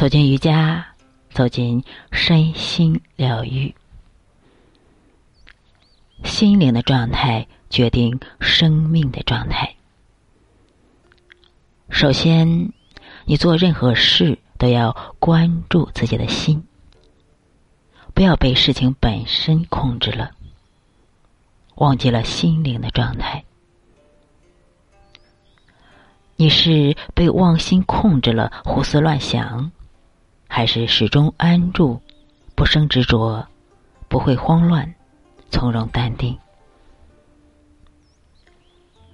走进瑜伽，走进身心疗愈。心灵的状态决定生命的状态。首先，你做任何事都要关注自己的心，不要被事情本身控制了，忘记了心灵的状态。你是被妄心控制了，胡思乱想，还是始终安住，不生执着，不会慌乱，从容淡定？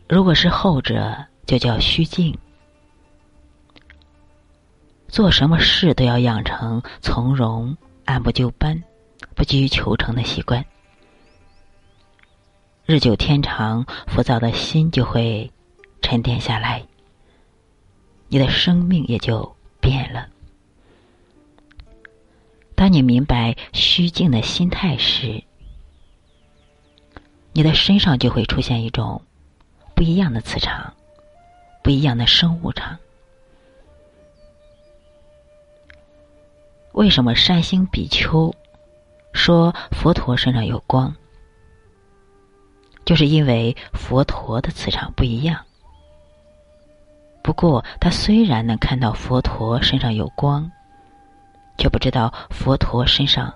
如果是后者，就叫虚静。做什么事都要养成从容、按部就班、不急于求成的习惯。日久天长，浮躁的心就会沉淀下来。你的生命也就变了。当你明白虚静的心态时，你的身上就会出现一种不一样的磁场，不一样的生物场。为什么善星比丘说佛陀身上有光？就是因为佛陀的磁场不一样。不过，他虽然能看到佛陀身上有光，却不知道佛陀身上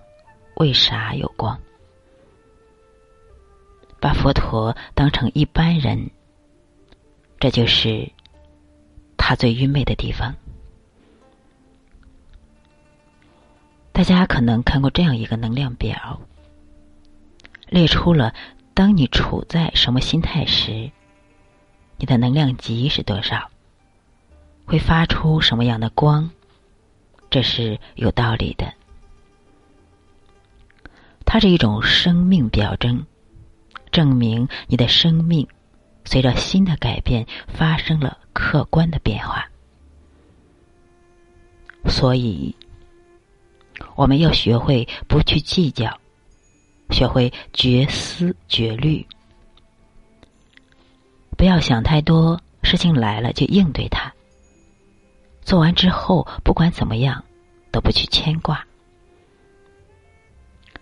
为啥有光。把佛陀当成一般人，这就是他最愚昧的地方。大家可能看过这样一个能量表，列出了当你处在什么心态时，你的能量级是多少。会发出什么样的光？这是有道理的。它是一种生命表征，证明你的生命随着新的改变发生了客观的变化。所以，我们要学会不去计较，学会绝思绝虑，不要想太多，事情来了就应对它。做完之后，不管怎么样，都不去牵挂，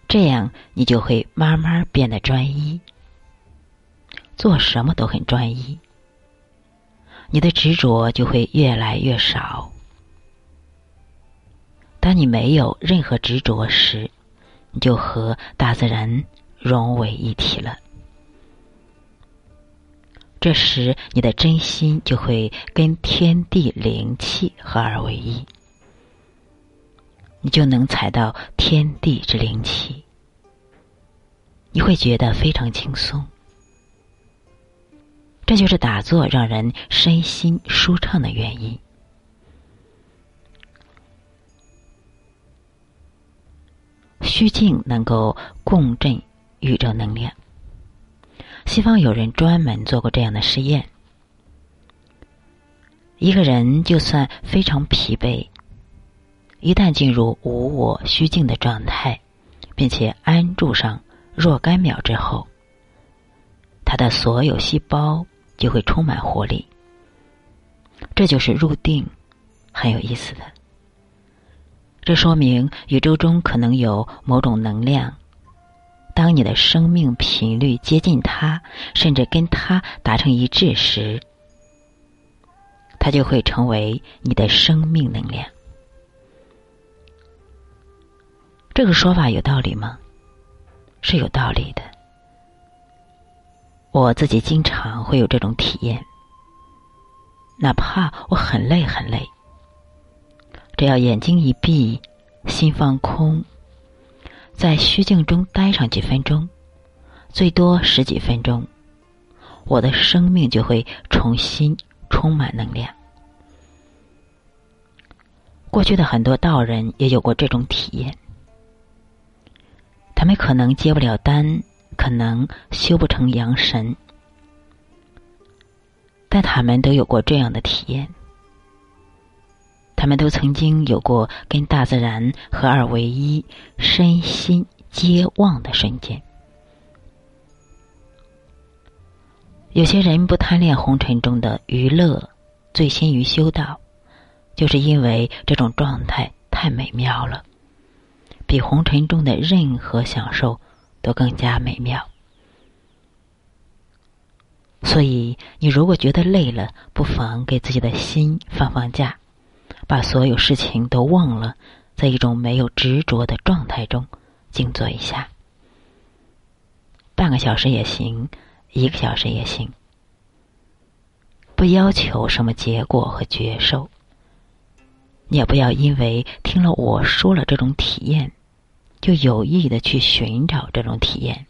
这样你就会慢慢变得专一，做什么都很专一，你的执着就会越来越少。当你没有任何执着时，你就和大自然融为一体了。这时，你的真心就会跟天地灵气合二为一，你就能采到天地之灵气，你会觉得非常轻松。这就是打坐让人身心舒畅的原因。虚静能够共振宇宙能量。西方有人专门做过这样的实验：一个人就算非常疲惫，一旦进入无我虚静的状态，并且安住上若干秒之后，他的所有细胞就会充满活力。这就是入定，很有意思的。这说明宇宙中可能有某种能量。当你的生命频率接近它，甚至跟它达成一致时，它就会成为你的生命能量。这个说法有道理吗？是有道理的。我自己经常会有这种体验，哪怕我很累很累，只要眼睛一闭，心放空。在虚静中待上几分钟，最多十几分钟，我的生命就会重新充满能量。过去的很多道人也有过这种体验，他们可能接不了单，可能修不成阳神，但他们都有过这样的体验。他们都曾经有过跟大自然合二为一、身心皆忘的瞬间。有些人不贪恋红尘中的娱乐，醉心于修道，就是因为这种状态太美妙了，比红尘中的任何享受都更加美妙。所以，你如果觉得累了，不妨给自己的心放放假，把所有事情都忘了，在一种没有执着的状态中静坐一下，半个小时也行，一个小时也行。不要求什么结果和觉受，你也不要因为听了我说了这种体验，就有意的去寻找这种体验。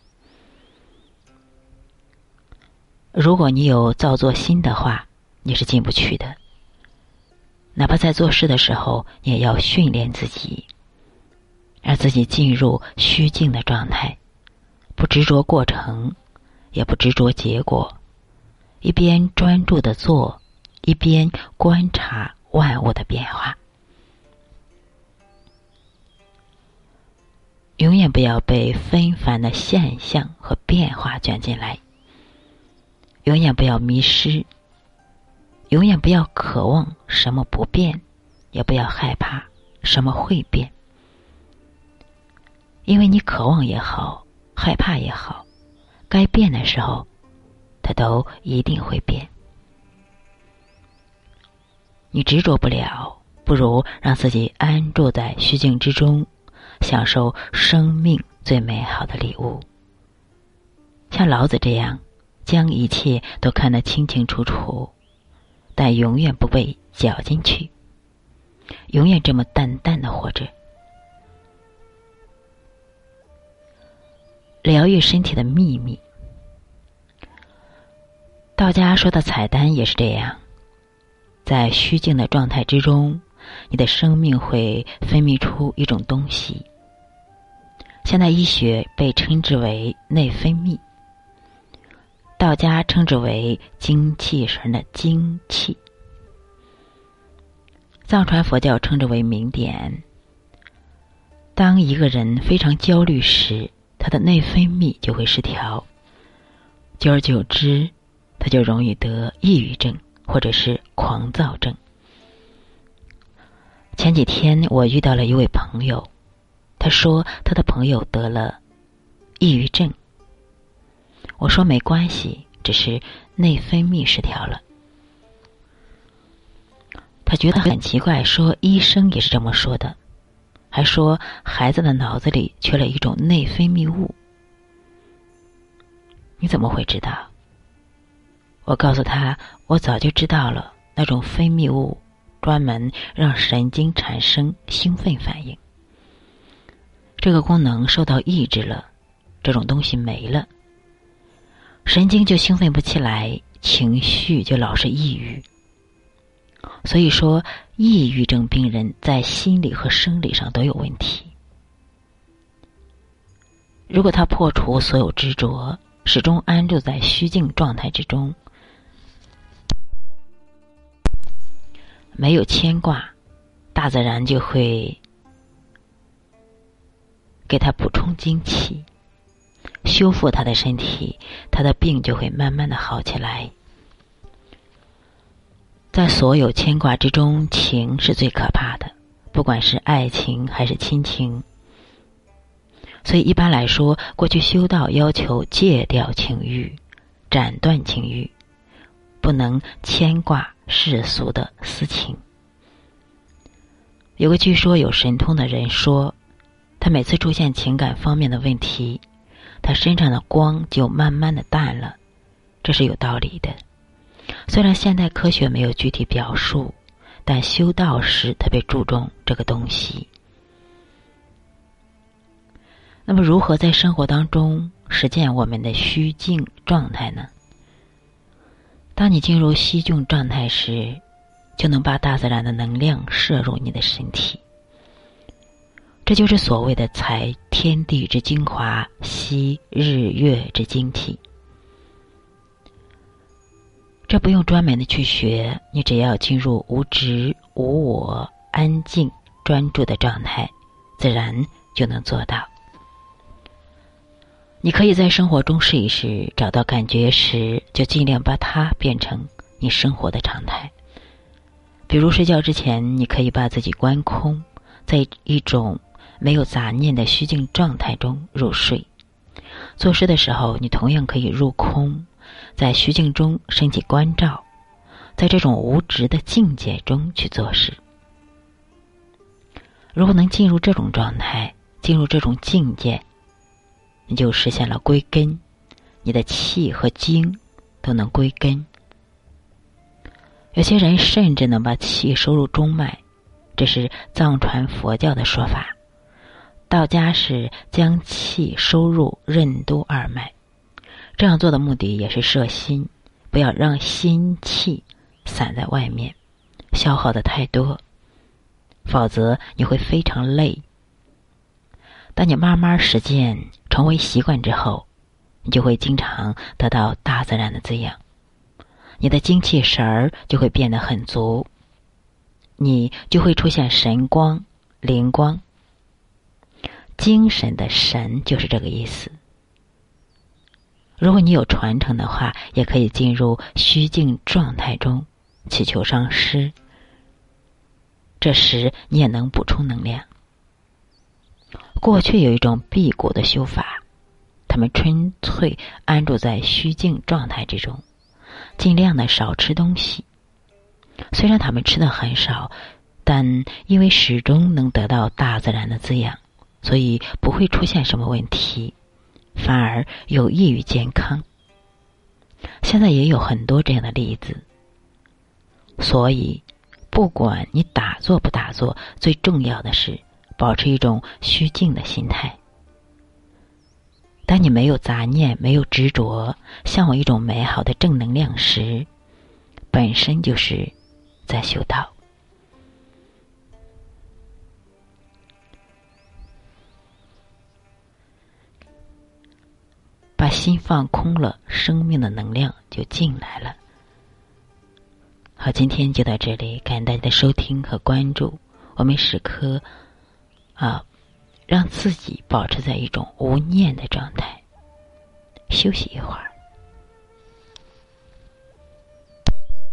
如果你有造作心的话，你是进不去的。哪怕在做事的时候，也要训练自己，让自己进入虚静的状态，不执着过程，也不执着结果。一边专注的做，一边观察万物的变化。永远不要被纷繁的现象和变化卷进来。永远不要迷失。永远不要渴望什么不变，也不要害怕什么会变。因为你渴望也好，害怕也好，该变的时候。它都一定会变。你执着不了，不如让自己安住在虚静之中，享受生命最美好的礼物。像老子这样，将一切都看得清清楚楚，但永远不被搅进去，永远这么淡淡的活着，疗愈身体的秘密。道家说的彩丹也是这样，在虚静的状态之中，你的生命会分泌出一种东西。现代医学被称之为内分泌，道家称之为精气神的精气，藏传佛教称之为明点。当一个人非常焦虑时，他的内分泌就会失调，久而久之。他就容易得抑郁症或者是狂躁症。前几天我遇到了一位朋友，他说他的朋友得了抑郁症。我说没关系，只是内分泌失调了。他觉得很奇怪，说医生也是这么说的，还说孩子的脑子里缺了一种内分泌物。你怎么会知道？我告诉他，我早就知道了，那种分泌物专门让神经产生兴奋反应，这个功能受到抑制了，这种东西没了，神经就兴奋不起来，情绪就老是抑郁。所以说，抑郁症病人在心理和生理上都有问题。如果他破除所有执着，始终安住在虚静状态之中。没有牵挂，大自然就会给他补充精气，修复他的身体，他的病就会慢慢的好起来。在所有牵挂之中，情是最可怕的，不管是爱情还是亲情。所以一般来说，过去修道要求戒掉情欲，斩断情欲，不能牵挂。世俗的私情。有个据说有神通的人说，他每次出现情感方面的问题，他身上的光就慢慢的淡了，这是有道理的。虽然现代科学没有具体表述，但修道时特别注重这个东西。那么，如何在生活当中实践我们的虚静状态呢？当你进入虚静状态时，就能把大自然的能量摄入你的身体。这就是所谓的采天地之精华，吸日月之精气。这不用专门的去学，你只要进入无执无我、安静专注的状态，自然就能做到。你可以在生活中试一试，找到感觉时就尽量把它变成你生活的常态。比如睡觉之前，你可以把自己关空，在一种没有杂念的虚静状态中入睡。做事的时候，你同样可以入空，在虚静中升起关照，在这种无执的境界中去做事。如果能进入这种状态，进入这种境界，你就实现了归根，你的气和精都能归根。有些人甚至能把气收入中脉，这是藏传佛教的说法。到家时将气收入任督二脉，这样做的目的也是摄心，不要让心气散在外面，消耗的太多，否则你会非常累。当你慢慢实践成为习惯之后，你就会经常得到大自然的滋养，你的精气神儿就会变得很足，你就会出现神光、灵光。精神的神就是这个意思。如果你有传承的话，也可以进入虚静状态中，祈求上师。这时你也能补充能量。过去有一种辟谷的修法，他们纯粹安住在虚静状态之中，尽量的少吃东西。虽然他们吃的很少，但因为始终能得到大自然的滋养。所以不会出现什么问题，反而有益于健康。现在也有很多这样的例子。所以，不管你打坐不打坐，最重要的是保持一种虚静的心态。当你没有杂念、没有执着，向往一种美好的正能量时，本身就是在修道。心放空了，生命的能量就进来了。好，今天就到这里，感谢大家的收听和关注。我们时刻啊，让自己保持在一种无念的状态，休息一会儿。